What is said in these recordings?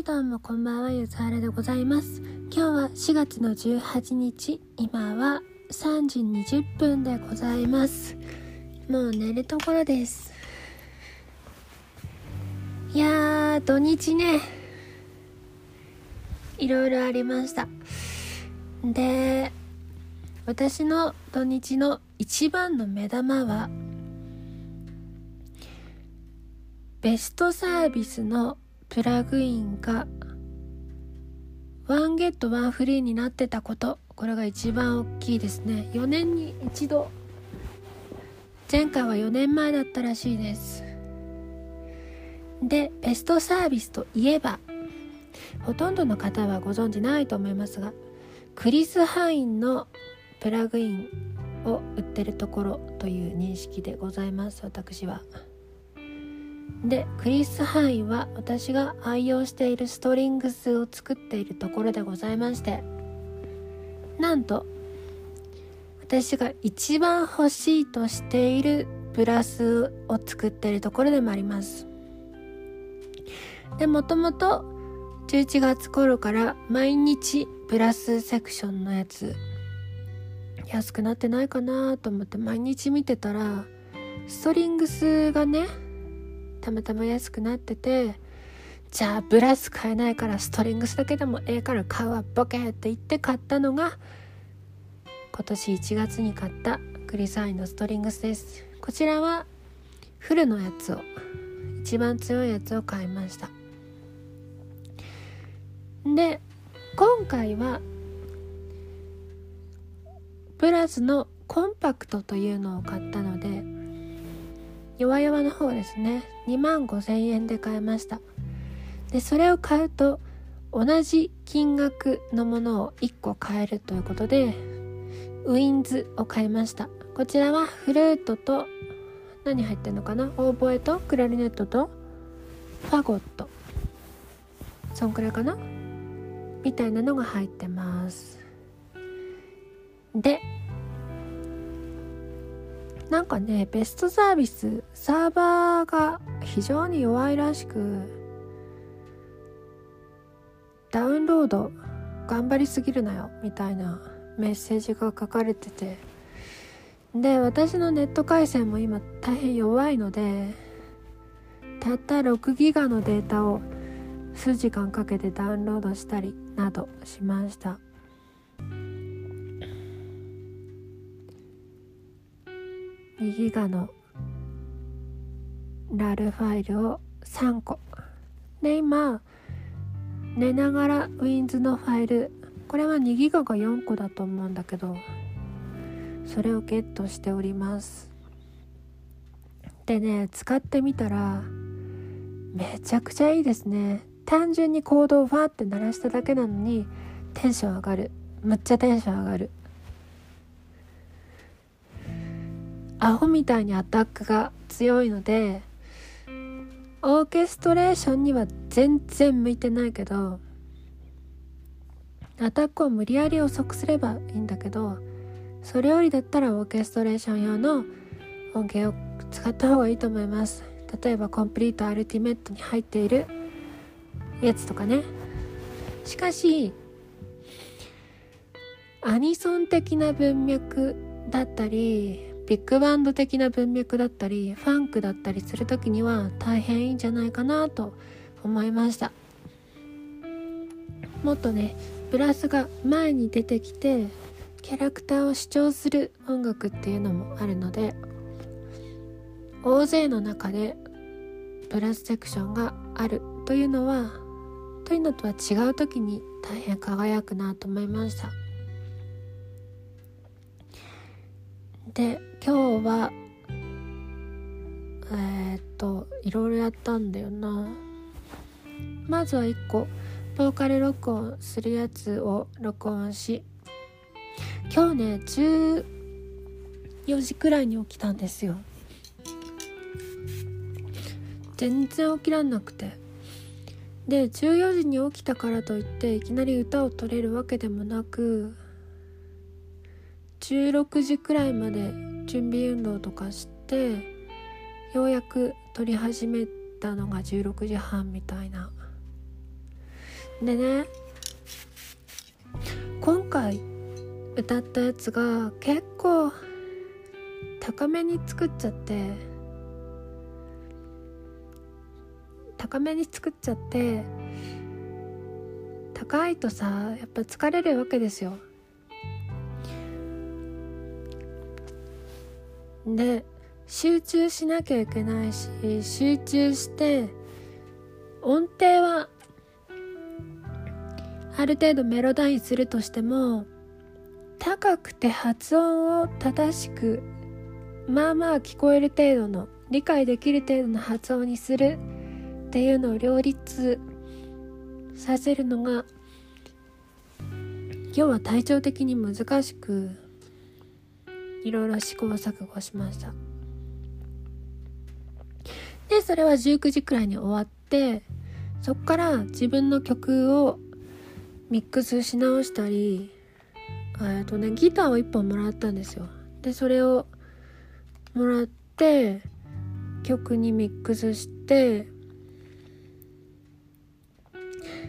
いどうもこんばんはゆずはらでございます。今日は4月の18日今は3時20分でございます。もう寝るところです。いやー土日ね。いろいろありました。で私の土日の一番の目玉はベストサービスのプラグインがワンゲットワンフリーになってたこと。これが一番大きいですね。4年に一度。前回は4年前だったらしいです。でベストサービスといえばほとんどの方はご存知ないと思いますがクリス・ハインのプラグインを売ってるところという認識でございます。私は。でクリス・ハイは私が愛用しているストリングスを作っているところでございまして。なんと私が一番欲しいとしているプラスを作っているところでもあります。でもともと11月頃から毎日プラスセクションのやつ。安くなってないかなと思って毎日見てたらストリングスがねたまたま安くなっててじゃあブラス買えないからストリングスだけでもええから買うわボケって言って買ったのが今年1月に買ったクリサインのストリングスです。こちらはフルのやつを一番強いやつを買いました。で今回はプラスのコンパクトというのを買ったので弱々の方ですね。2万5000円で買いました。でそれを買うと同じ金額のものを1個買えるということでウィンズを買いました。こちらはフルートと何入ってんのかな？オーボエとクラリネットとファゴット。そんくらいかな？みたいなのが入ってます。でなんかねベストサービスサーバーが非常に弱いらしくダウンロード頑張りすぎるなよみたいなメッセージが書かれてて。で私のネット回線も今大変弱いのでたった6ギガのデータを数時間かけてダウンロードしたりなどしました。2ギガのラルファイルを3個。で今寝ながら Wins のファイル。これは2ギガが4個だと思うんだけどそれをゲットしております。でね使ってみたらめちゃくちゃいいですね。単純にコードをファーって鳴らしただけなのにテンション上がる。むっちゃテンション上がる。アホみたいにアタックが強いのでオーケストレーションには全然向いてないけどアタックを無理やり遅くすればいいんだけどそれよりだったらオーケストレーション用の音源を使った方がいいと思います。例えばコンプリートアルティメットに入っているやつとかね。しかしアニソン的な文脈だったりビッグバンド的な文脈だったりファンクだったりする時には大変いいんじゃないかなと思いました。もっとねブラスが前に出てきてキャラクターを主張する音楽っていうのもあるので大勢の中でブラスセクションがあるというのはというのとは違う時に大変輝くなと思いました。で今日はえー、っといろいろやったんだよな。まずは1個ボーカル録音するやつを録音し今日ね14時くらいに起きたんですよ。全然起きらんなくて。で14時に起きたからといっていきなり歌を取れるわけでもなく16時くらいまで準備運動とかしてようやく撮り始めたのが16時半みたいな。でね今回歌ったやつが結構高めに作っちゃって高めに作っちゃって高いとさやっぱ疲れるわけですよで集中しなきゃいけないし集中して音程はある程度メロダインするとしても高くて発音を正しくまあまあ聞こえる程度の理解できる程度の発音にするっていうのを両立させるのが要は体調的に難しくいろいろ試行錯誤しました。でそれは19時くらいに終わってそっから自分の曲をミックスし直したりえっとねギターを1本もらったんですよ。でそれをもらって曲にミックスして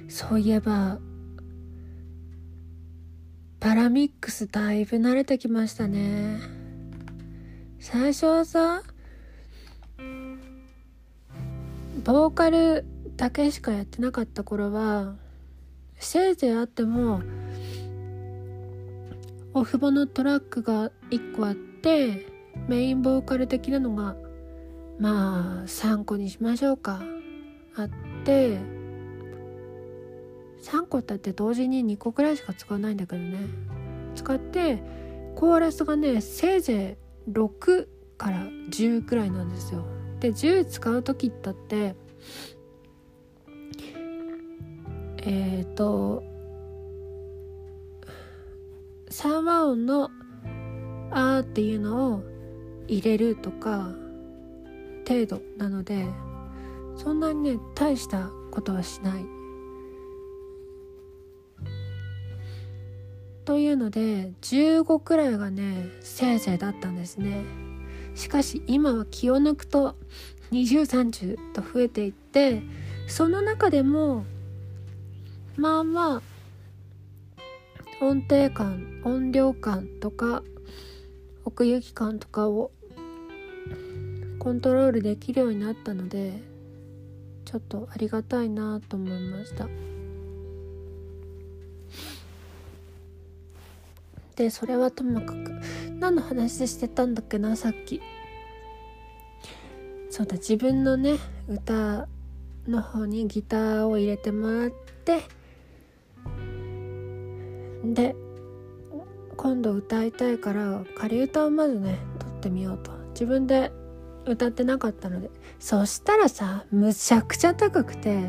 そういえばパラミックスだいぶ慣れてきましたね。最初はさボーカルだけしかやってなかった頃はせいぜいあってもオフボのトラックが1個あってメインボーカル的なのがまあ3個にしましょうか。あって3個たって同時に2個くらいしか使わないんだけどね。使ってコーラスがねせいぜい6から10くらいなんですよ。で10使う時だってえっ、ー、と3和音の「あ」っていうのを入れるとか程度なのでそんなにね大したことはしない。というので15くらいがねせいぜいだったんですねしかし今は気を抜くと2030と増えていってその中でもまあまあ音程感音量感とか奥行き感とかをコントロールできるようになったのでちょっとありがたいなと思いました。でそれはともかく何の話してたんだっけなさっき。そうだ自分のね歌の方にギターを入れてもらってで今度歌いたいから仮歌をまずね撮ってみようと。自分で歌ってなかったので。そしたらさむちゃくちゃ高くて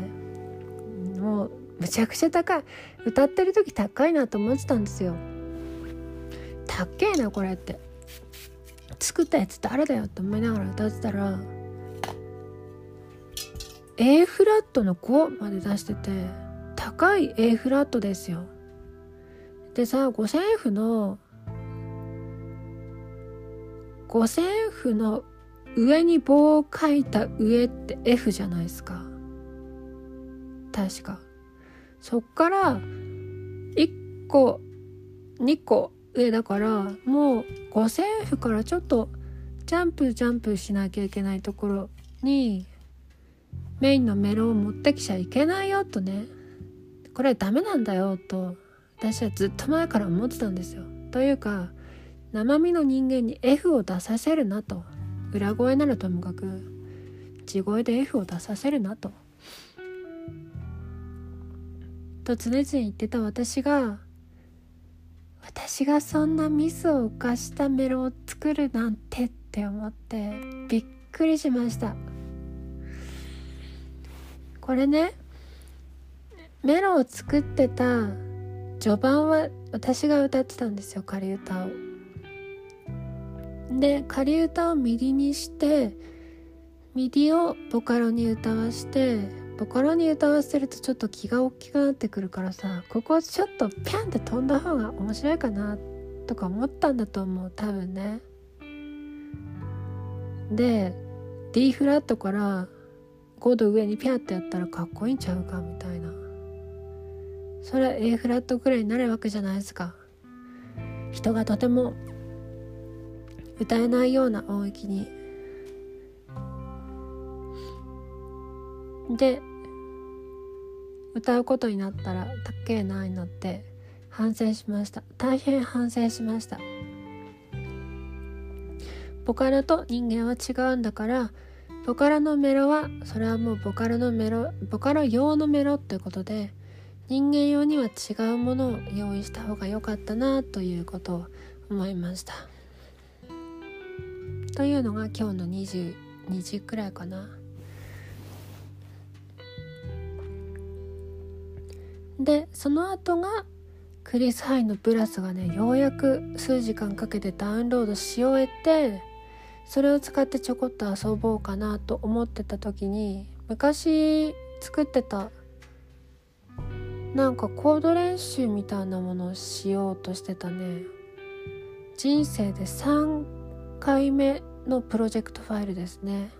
もうむちゃくちゃ高い。歌ってる時高いなと思ってたんですよ。たっけえなこれって。作ったやつ誰だよって思いながら歌ってたら A フラットの5まで出してて高い A フラットですよ。でさ五線譜の五線譜の上に棒を書いた上って F じゃないですか。確か。そっから1個2個上だからもう五線譜からちょっとジャンプジャンプしなきゃいけないところにメインのメロンを持ってきちゃいけないよとねこれダメなんだよと私はずっと前から思ってたんですよ。というか生身の人間に F を出させるなと裏声ならともかく地声で F を出させるなと。と常々言ってた私が私がそんなミスを犯したメロを作るなんてって思ってびっくりしましたこれねメロを作ってた序盤は私が歌ってたんですよ仮歌を。で仮歌を MIDI にして MIDI をボカロに歌わしてボカロに歌わせるとちょっと気が大きくなってくるからさここちょっとピャンって飛んだ方が面白いかなとか思ったんだと思う多分ね。で D フラットから5度上にピャンってやったらかっこいいんちゃうかみたいな。それ A フラットくらいになるわけじゃないですか。人がとても歌えないような音域にで歌うことになったらたっけえなになって反省しました。大変反省しました。ボカロと人間は違うんだからボカロのメロはそれはもうボカロのメロボカロ用のメロってことで人間用には違うものを用意した方が良かったなということを思いました。というのが今日の22時くらいかな。でその後がクリス・ハイのブラスがねようやく数時間かけてダウンロードし終えてそれを使ってちょこっと遊ぼうかなと思ってた時に昔作ってたなんかコード練習みたいなものをしようとしてたね。人生で3回目のプロジェクトファイルですね。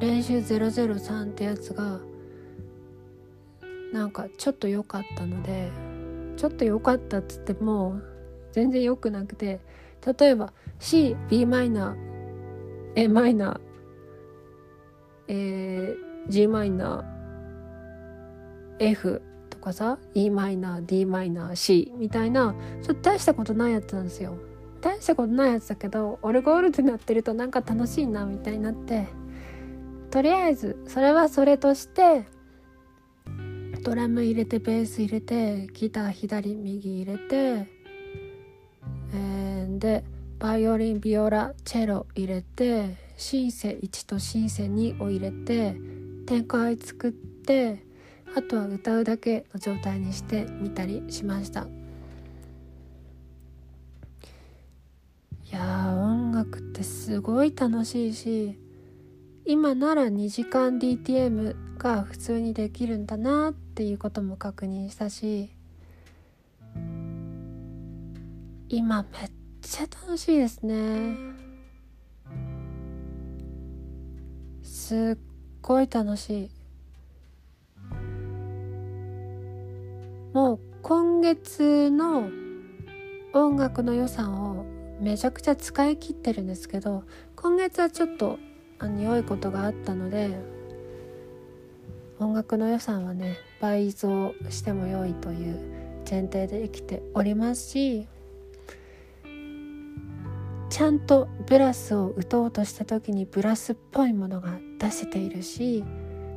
練習003ってやつがなんかちょっと良かったのでちょっと良かったっつっても全然良くなくて例えば C、b マイナー、A マイナー、えー、G マイナー、F とかさ、E マイナー、D マイナー、C みたいな、ちょっと大したことないやつなんですよ。大したことないやつだけど、オルゴールってなってるとなんか楽しいなみたいになって、とりあえず、それはそれとして、ドラム入れてベース入れてギター左右入れて、えー、でバイオリンビオラチェロ入れてシンセ1とシンセ2を入れて展開作ってあとは歌うだけの状態にしてみたりしました。いや音楽ってすごい楽しいし今なら2時間 DTM が普通にできるんだなってていうことも確認したし今めっちゃ楽しいですね。すっごい楽しい。もう今月の音楽の予算をめちゃくちゃ使い切ってるんですけど今月はちょっとあの良いことがあったので音楽の予算はね倍増しても良いという前提で生きておりますしちゃんとブラスを打とうとした時にブラスっぽいものが出せているし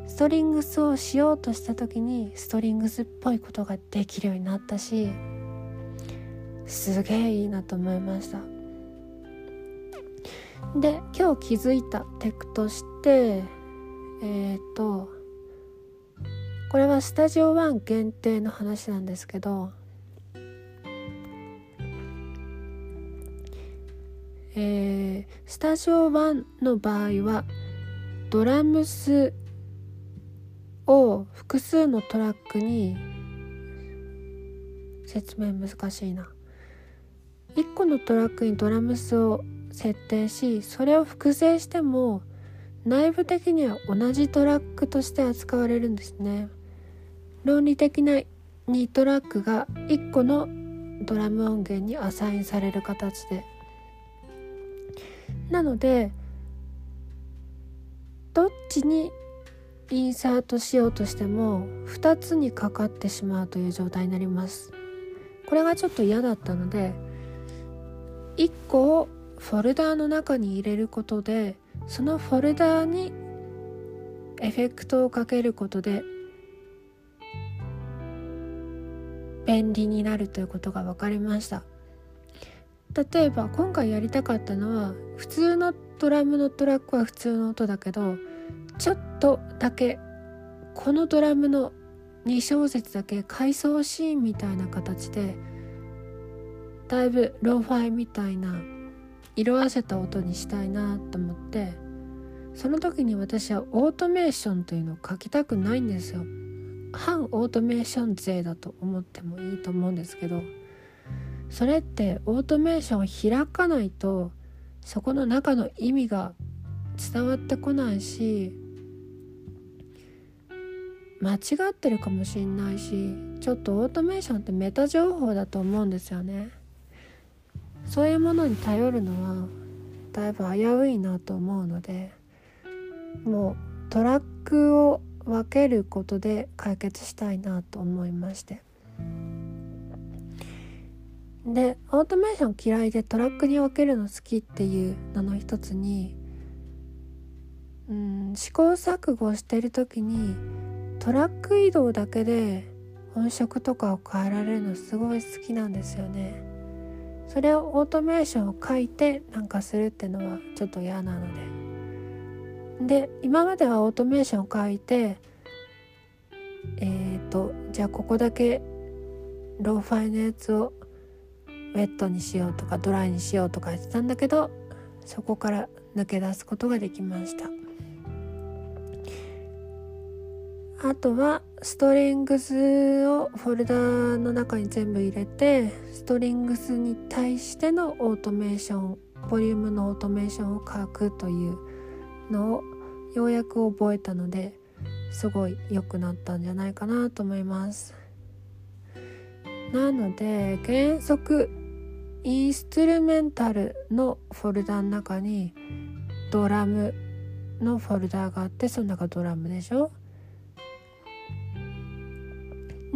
ストリングスをしようとした時にストリングスっぽいことができるようになったしすげえいいなと思いました。で今日気づいたテクとしてえっ、ー、とこれはスタジオ1限定の話なんですけどえー、スタジオ1の場合はドラムスを複数のトラックに説明難しいな。1個のトラックにドラムスを設定しそれを複製しても内部的には同じトラックとして扱われるんですね。論理的な2トラックが1個のドラム音源にアサインされる形で。なのでどっちにインサートしようとしても2つにかかってしまうという状態になります。これがちょっと嫌だったので1個をフォルダーの中に入れることでそのフォルダーにエフェクトをかけることで便利になるということが分かりました。例えば今回やりたかったのは普通のドラムのトラックは普通の音だけどちょっとだけこのドラムの2小節だけ回想シーンみたいな形でだいぶローファイみたいな色あせた音にしたいなと思ってその時に私はオートメーションというのを書きたくないんですよ。反オートメーション勢だと思ってもいいと思うんですけどそれってオートメーションを開かないとそこの中の意味が伝わってこないし間違ってるかもしんないしちょっとオートメーションってメタ情報だと思うんですよね。そういうものに頼るのはだいぶ危ういなと思うのでもうトラックを分けることで解決したいなと思いまして。でオートメーション嫌いでトラックに分けるの好きっていうのの一つにうん試行錯誤してる時にトラック移動だけで音色とかを変えられるのすごい好きなんですよね。それをオートメーションを書いてなんかするってのはちょっと嫌なので。で今まではオートメーションを書いてえっ、ー、とじゃあここだけローファイのやつをウェットにしようとかドライにしようとか言ってたんだけどそこから抜け出すことができました。あとはストリングスをフォルダの中に全部入れてストリングスに対してのオートメーションボリュームのオートメーションを書くというのをようやく覚えたのですごい良くなったんじゃないかなと思います。なので原則インストゥルメンタルのフォルダの中にドラムのフォルダがあってその中ドラムでしょ。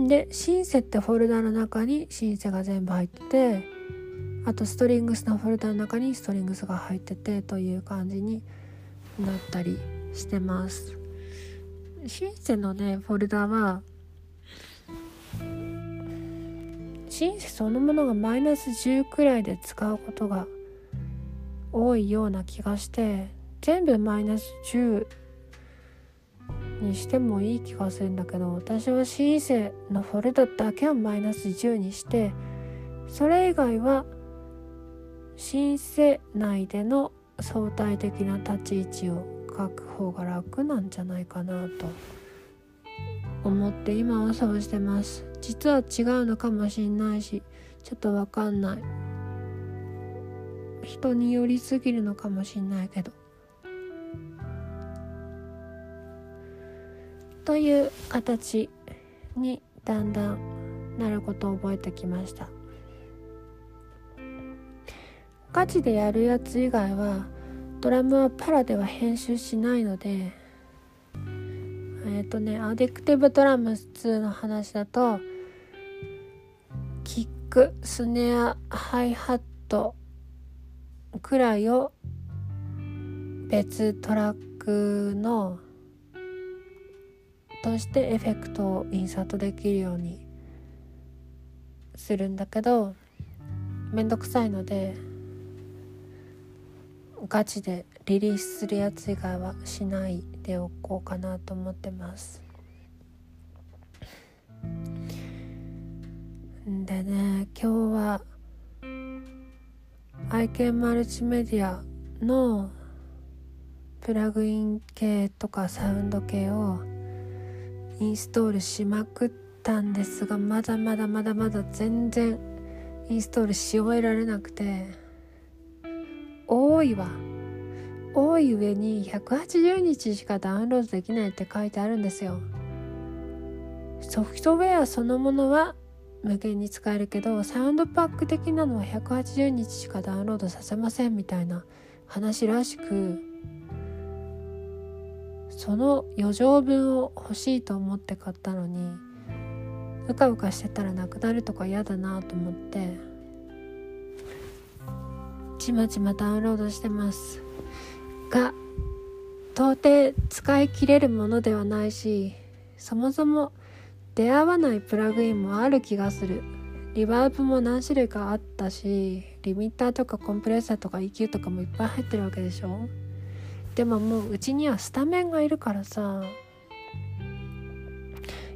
でシンセってフォルダの中にシンセが全部入っててあとストリングスのフォルダの中にストリングスが入っててという感じになったりしてます。シンセのねフォルダはシンセそのものがマイナス10くらいで使うことが多いような気がして全部マイナス10にしてもいい気がするんだけど私はシンセのフォルダだけをマイナス10にしてそれ以外はシンセ内での相対的な立ち位置を書く方が楽なんじゃないかなと。思って今はそうしてます。実は違うのかもしんないしちょっとわかんない。人によりすぎるのかもしんないけど。という形にだんだんなることを覚えてきました。ガチでやるやつ以外はドラムはパラでは編集しないのでえっ、ー、とねアディクティブドラム2の話だとキックスネアハイハットくらいを別トラックのとしてエフェクトをインサートできるようにするんだけどめんどくさいのでガチでリリースするやつ以外はしないでおこうかなと思ってます。でね今日は愛犬マルチメディアのプラグイン系とかサウンド系をインストールしまくったんですがまだまだまだまだ全然インストールし終えられなくて。多いわ。多い上に180日しかダウンロードできないって書いてあるんですよ。ソフトウェアそのものは無限に使えるけどサウンドパック的なのは180日しかダウンロードさせませんみたいな話らしくその余剰分を欲しいと思って買ったのにうかうかしてたらなくなるとか嫌だなと思って。ちまちまダウンロードしてますが到底使い切れるものではないしそもそも出会わないプラグインもある気がする。リバーブも何種類かあったしリミッターとかコンプレッサーとか EQ とかもいっぱい入ってるわけでしょ？でももううちにはスタメンがいるからさ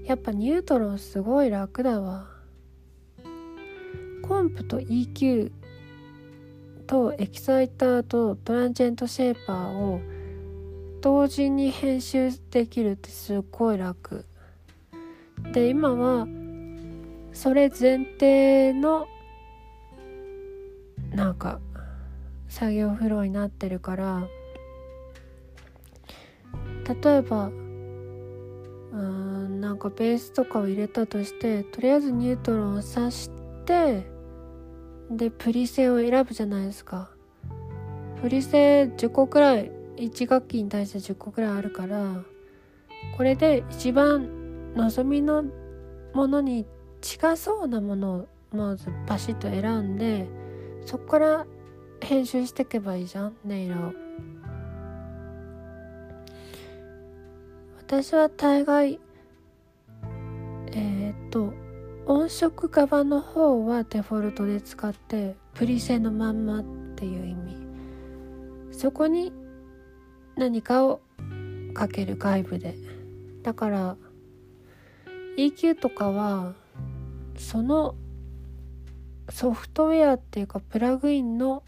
やっぱニュートロンすごい楽だわ。コンプと EQ とエキサイターとトランジェントシェーパーを同時に編集できるってすっごい楽。で今はそれ前提のなんか作業フローになってるから例えばうんなんかベースとかを入れたとしてとりあえずニュートロンを挿してでプリセを選ぶじゃないですか。プリセ10個くらい1楽器に対して10個くらいあるからこれで一番望みのものに近そうなものをまずパシッと選んでそこから編集していけばいいじゃん音色を。私は大概えー、っと音色側の方はデフォルトで使ってプリセのまんまっていう意味。そこに何かをかける外部で。だから EQ とかはそのソフトウェアっていうかプラグインの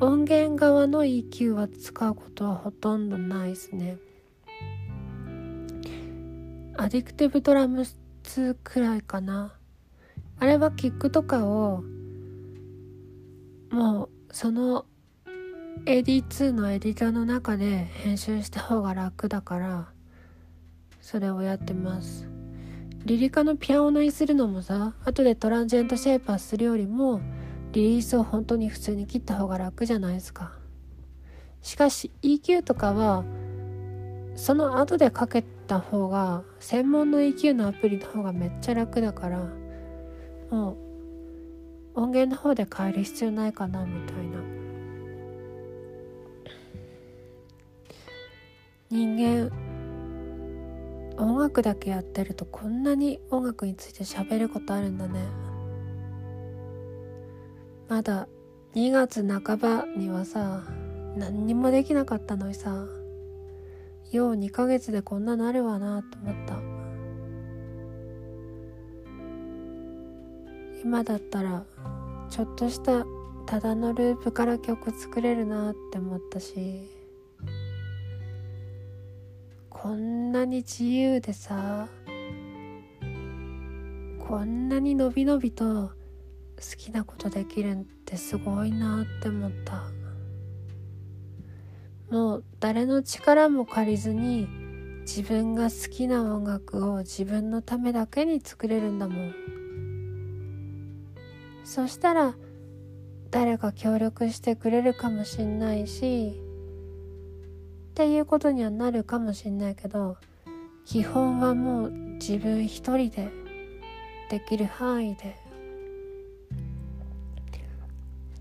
音源側の EQ は使うことはほとんどないですね。アディクティブドラムス2くらいかな。あれはキックとかをもうその AD2 のエディターの中で編集した方が楽だからそれをやってます。リリカのピアノにするのもさ後でトランジェントシェイパーするよりもリリースを本当に普通に切った方が楽じゃないですか。しかし EQ とかはその後でかけた方が専門の EQ のアプリの方がめっちゃ楽だからもう音源の方で変える必要ないかなみたいな。人間音楽だけやってるとこんなに音楽について喋ることあるんだね。まだ2月半ばにはさ何にもできなかったのにさ。よう2ヶ月でこんななるわなと思った。今だったらちょっとしたただのループから曲作れるなって思ったし。こんなに自由でさこんなにのびのびと好きなことできるってすごいなって思った。もう誰の力も借りずに自分が好きな音楽を自分のためだけに作れるんだもん。そしたら誰か協力してくれるかもしんないしっていうことにはなるかもしんないけど基本はもう自分一人でできる範囲で。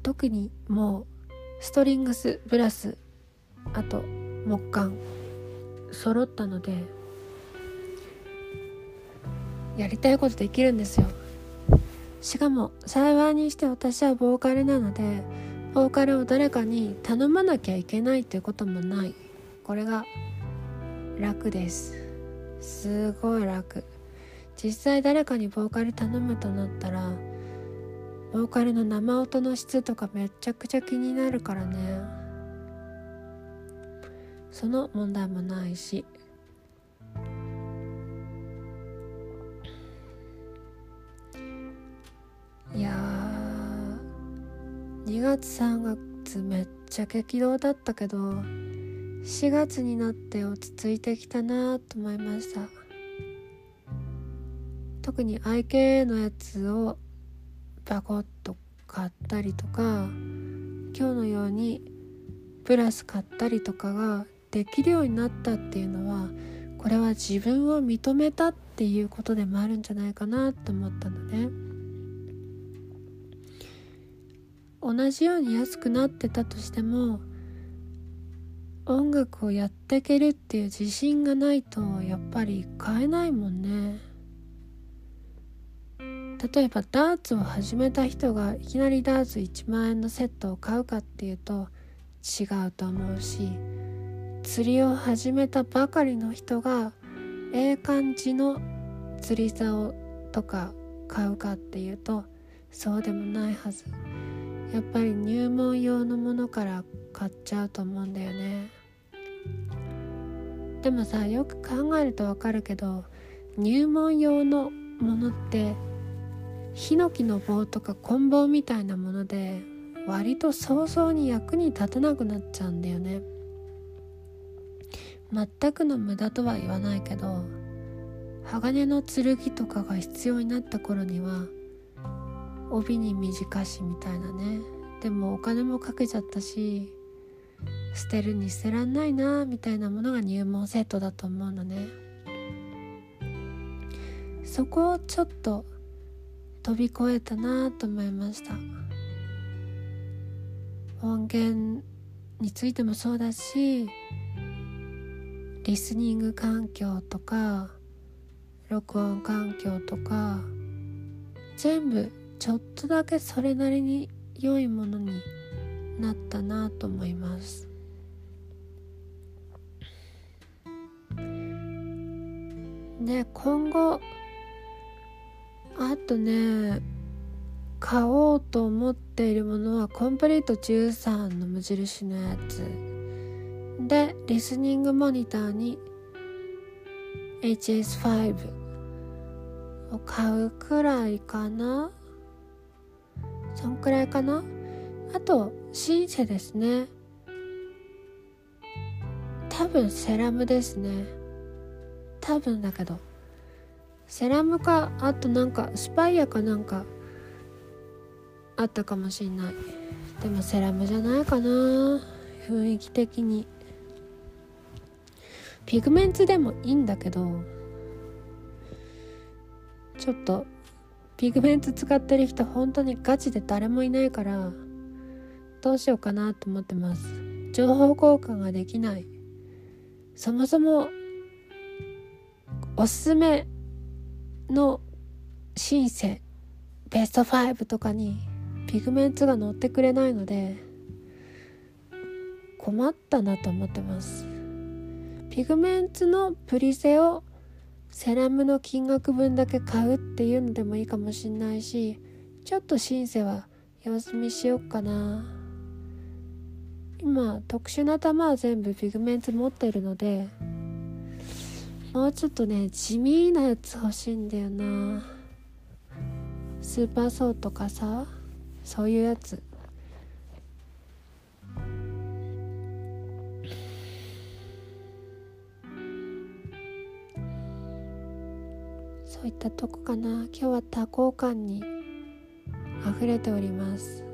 特にもうストリングスブラスあと木管揃ったのでやりたいことできるんですよ。しかも幸いにして私はボーカルなのでボーカルを誰かに頼まなきゃいけないっていうこともない。これが楽です。すごい楽。実際誰かにボーカル頼むとなったらボーカルの生音の質とかめちゃくちゃ気になるからね。その問題もないし。いや2月3月めっちゃ激動だったけど4月になって落ち着いてきたなと思いました。特に IKA のやつをバコッと買ったりとか今日のようにプラス買ったりとかができるようになったっていうのはこれは自分を認めたっていうことでもあるんじゃないかなと思ったのね。同じように安くなってたとしても音楽をやっていけるっていう自信がないとやっぱり買えないもんね。例えばダーツを始めた人がいきなりダーツ1万円のセットを買うかっていうと違うと思うし釣りを始めたばかりの人がええ感じの釣り竿とか買うかっていうとそうでもないはず。やっぱり入門用のものから買っちゃうと思うんだよね。でもさよく考えるとわかるけど入門用のものってヒノキの棒とか棍棒みたいなもので割と早々に役に立たなくなっちゃうんだよね。全くの無駄とは言わないけど鋼の剣とかが必要になった頃には帯に短しみたいなね。でもお金もかけちゃったし捨てるに捨てらんないなみたいなものが入門セットだと思うのね。そこをちょっと飛び越えたなと思いました。音源についてもそうだしリスニング環境とか録音環境とか全部ちょっとだけそれなりに良いものになったなと思います。で今後あとね買おうと思っているものはコンプリート13の無印のやつ。でリスニングモニターに HS5 を買うくらいかな。そんくらいかな。あとシンセですね。多分セラムですね。多分だけど。セラムかあとなんかスパイアかなんかあったかもしんない。でもセラムじゃないかな。雰囲気的に。ピグメンツでもいいんだけどちょっとピグメンツ使ってる人本当にガチで誰もいないからどうしようかなと思ってます。情報交換ができない。そもそもおすすめのシンセベスト5とかにピグメンツが載ってくれないので困ったなと思ってます。ピグメンツのプリセをセラムの金額分だけ買うっていうのでもいいかもしんないしちょっとシンセは様子見しよっかな。今特殊な玉は全部ピグメンツ持ってるのでもうちょっとね地味なやつ欲しいんだよな。スーパーソーとかさそういうやつ。そういったとこかな。今日は多幸感に溢れております。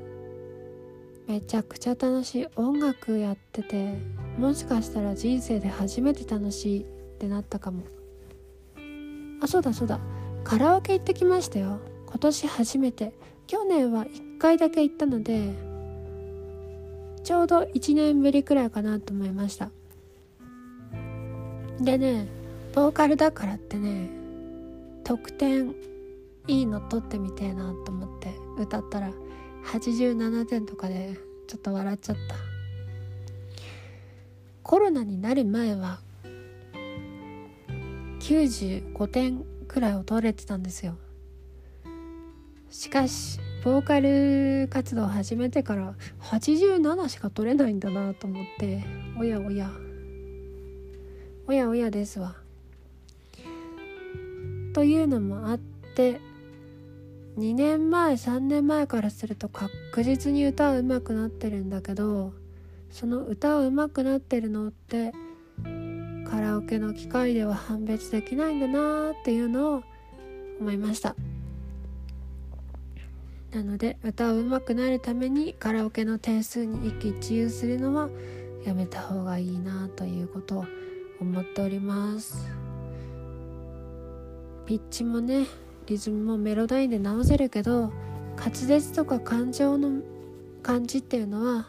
めちゃくちゃ楽しい音楽やっててもしかしたら人生で初めて楽しいってなったかも。あそうだそうだ。カラオケ行ってきましたよ。今年初めて。去年は1回だけ行ったのでちょうど1年ぶりくらいかなと思いました。でねボーカルだからってね得点いいの取ってみてえなと思って歌ったら87点とかでちょっと笑っちゃった。コロナになる前は95点くらいを取れてたんですよ。しかしボーカル活動を始めてから87しか取れないんだなと思っておやおや。おやおやですわ。というのもあって2年前3年前からすると確実に歌は上手くなってるんだけどその歌は上手くなってるのってカラオケの機械では判別できないんだなっていうのを思いました。なので歌うまくなるためにカラオケの点数に一喜一憂するのはやめた方がいいなということを思っておりますピッチもねリズムもメロダインで直せるけど滑舌とか感情の感じっていうのは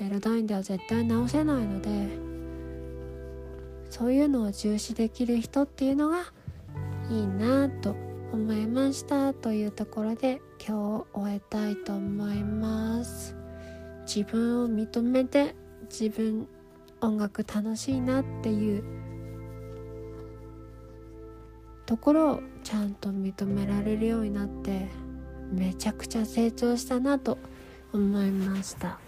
メロダインでは絶対直せないのでそういうのを重視できる人っていうのがいいなと思いましたというところで今日を終えたいと思います。自分を認めて自分音楽楽しいなっていうところをちゃんと認められるようになってめちゃくちゃ成長したなと思いました。